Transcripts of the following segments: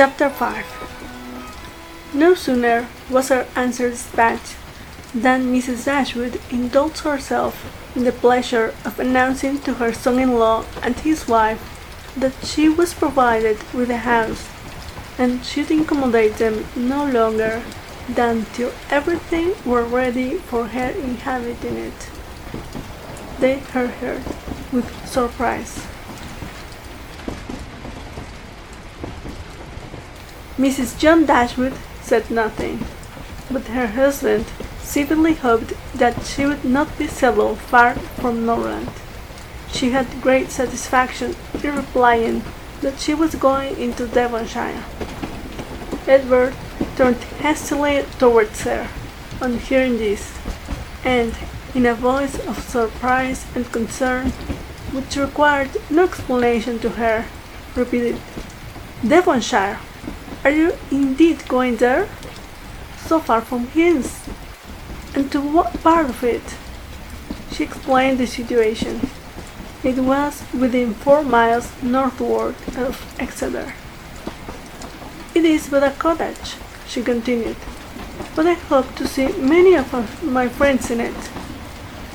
Chapter 5 No sooner was her answer dispatched than Mrs. Dashwood indulged herself in the pleasure of announcing to her son-in-law and his wife that she was provided with a house, and should incommodate them no longer than till everything were ready for her inhabiting it. They heard her with surprise. Mrs. John Dashwood said nothing, but her husband secretly hoped that she would not be settled far from Norland. She had great satisfaction in replying that she was going into Devonshire. Edward turned hastily towards her on hearing this, and in a voice of surprise and concern, which required no explanation to her, repeated, Devonshire! Are you indeed going there? So far from hence. And to what part of it? She explained the situation. It was within four miles northward of Exeter. It is but a cottage, she continued, but I hope to see many of my friends in it.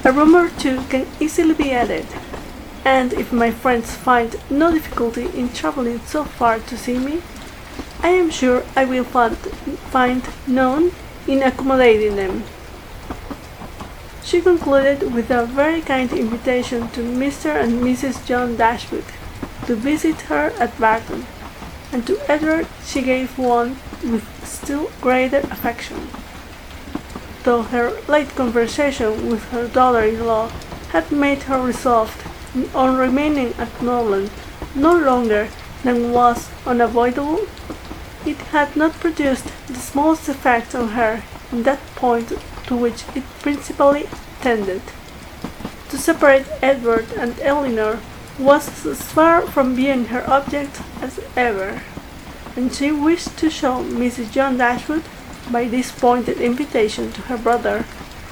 A room or two can easily be added, and if my friends find no difficulty in traveling so far to see me, I am sure I will find, find none in accommodating them. She concluded with a very kind invitation to Mr. and Mrs. John Dashwood to visit her at Barton, and to Edward she gave one with still greater affection. Though her late conversation with her daughter-in-law had made her resolved on remaining at Norland no longer than was unavoidable, it had not produced the smallest effect on her in that point to which it principally tended. To separate Edward and Elinor was as far from being her object as ever, and she wished to show Mrs. John Dashwood, by this pointed invitation to her brother,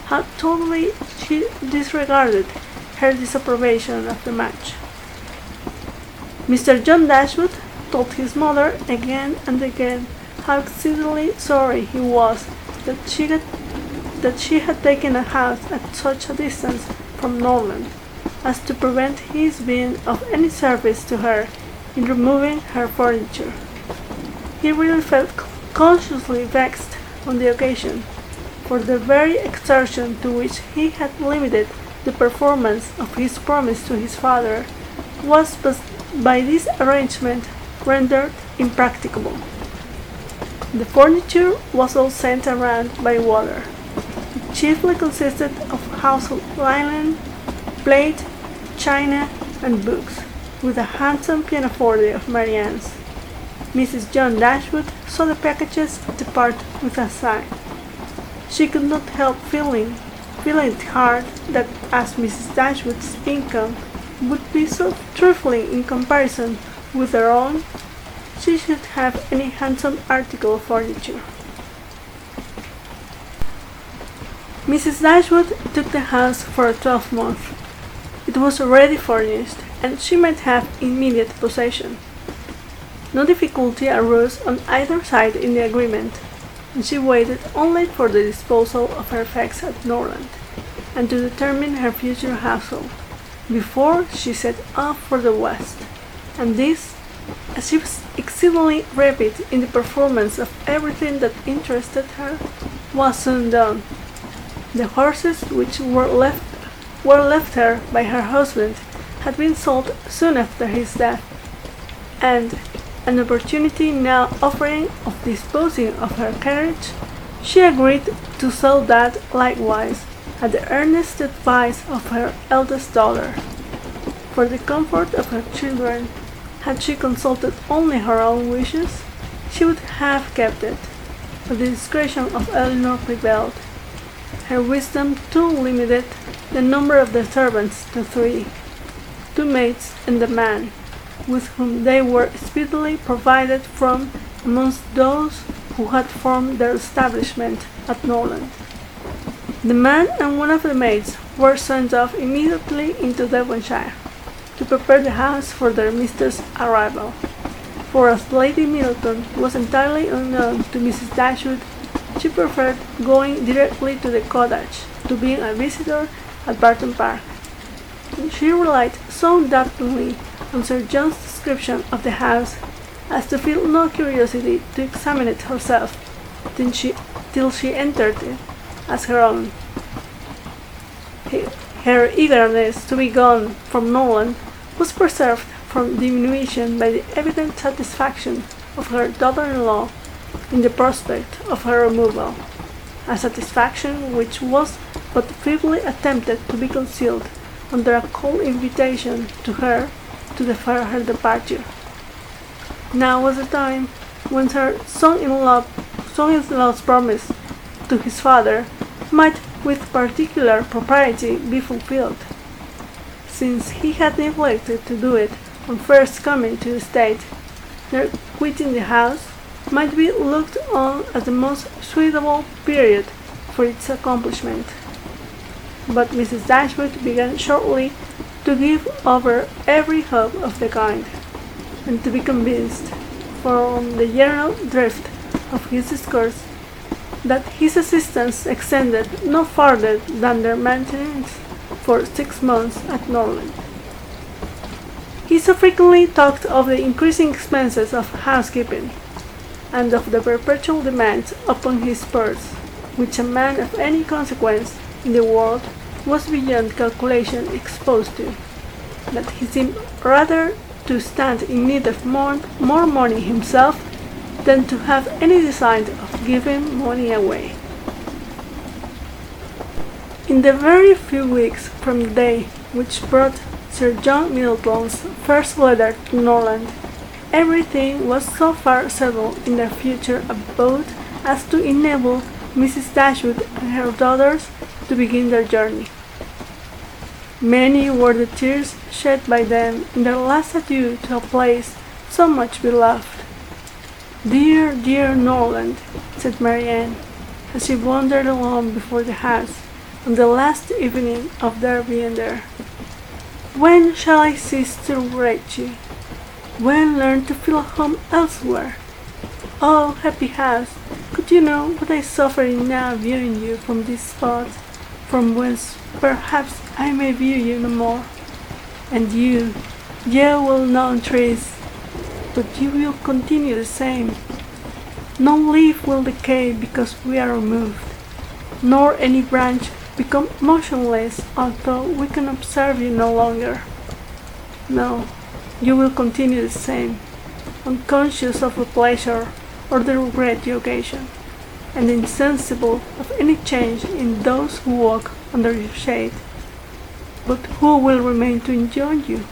how totally she disregarded her disapprobation of the match. Mr. John Dashwood told his mother again and again how exceedingly sorry he was that she had, that she had taken a house at such a distance from Norland as to prevent his being of any service to her in removing her furniture. He really felt consciously vexed on the occasion, for the very exertion to which he had limited the performance of his promise to his father was by this arrangement rendered impracticable. The furniture was all sent around by water. It chiefly consisted of household linen, plate, china, and books, with a handsome pianoforte of Marianne's. Mrs. John Dashwood saw the packages depart with a sigh. She could not help feeling, feeling it hard that as Mrs. Dashwood's income would be so trifling in comparison with her own, she should have any handsome article of furniture. Mrs. Dashwood took the house for a twelvemonth. It was already furnished, and she might have immediate possession. No difficulty arose on either side in the agreement, and she waited only for the disposal of her effects at Norland, and to determine her future household, before she set off for the west and this, as she was exceedingly rapid in the performance of everything that interested her, was soon done. The horses which were left were left her by her husband had been sold soon after his death, and an opportunity now offering of disposing of her carriage, she agreed to sell that likewise at the earnest advice of her eldest daughter. For the comfort of her children had she consulted only her own wishes, she would have kept it, but the discretion of Elinor prevailed. Her wisdom too limited the number of the servants to three, two maids and a man, with whom they were speedily provided from amongst those who had formed their establishment at Norland. The man and one of the maids were sent off immediately into Devonshire to prepare the house for their mistress' arrival. for as Lady Middleton was entirely unknown to Mrs. Dashwood, she preferred going directly to the cottage to being a visitor at Barton Park. She relied so undoubtedly on Sir John's description of the house as to feel no curiosity to examine it herself till she, till she entered it as her own. Her eagerness to be gone from Norland was preserved from diminution by the evident satisfaction of her daughter-in-law in the prospect of her removal, a satisfaction which was but feebly attempted to be concealed under a cold invitation to her to defer her departure. Now was the time when her son-in-law, son-in-law's promise to his father might with particular propriety be fulfilled, since he had neglected to do it on first coming to the state. Their quitting the house might be looked on as the most suitable period for its accomplishment. But Mrs. Dashwood began shortly to give over every hope of the kind, and to be convinced, from the general drift of his discourse, that his assistance extended no farther than their maintenance for six months at Norland. He so frequently talked of the increasing expenses of housekeeping, and of the perpetual demands upon his purse, which a man of any consequence in the world was beyond calculation exposed to, that he seemed rather to stand in need of more, more money himself than to have any design of giving money away. In the very few weeks from the day which brought Sir John Middleton's first letter to Norland, everything was so far settled in their future abode as to enable Mrs. Dashwood and her daughters to begin their journey. Many were the tears shed by them in their last adieu to a place so much beloved. Dear, dear Norland, said Marianne, as she wandered along before the house on the last evening of their being there. When shall I cease to write you? When learn to feel a home elsewhere? Oh, happy house, could you know what I suffer in now viewing you from this spot, from whence perhaps I may view you no more? And you, you will know trees, but you will continue the same. No leaf will decay because we are removed, nor any branch become motionless although we can observe you no longer. No, you will continue the same, unconscious of the pleasure or the regret you occasion, and insensible of any change in those who walk under your shade. But who will remain to enjoy you?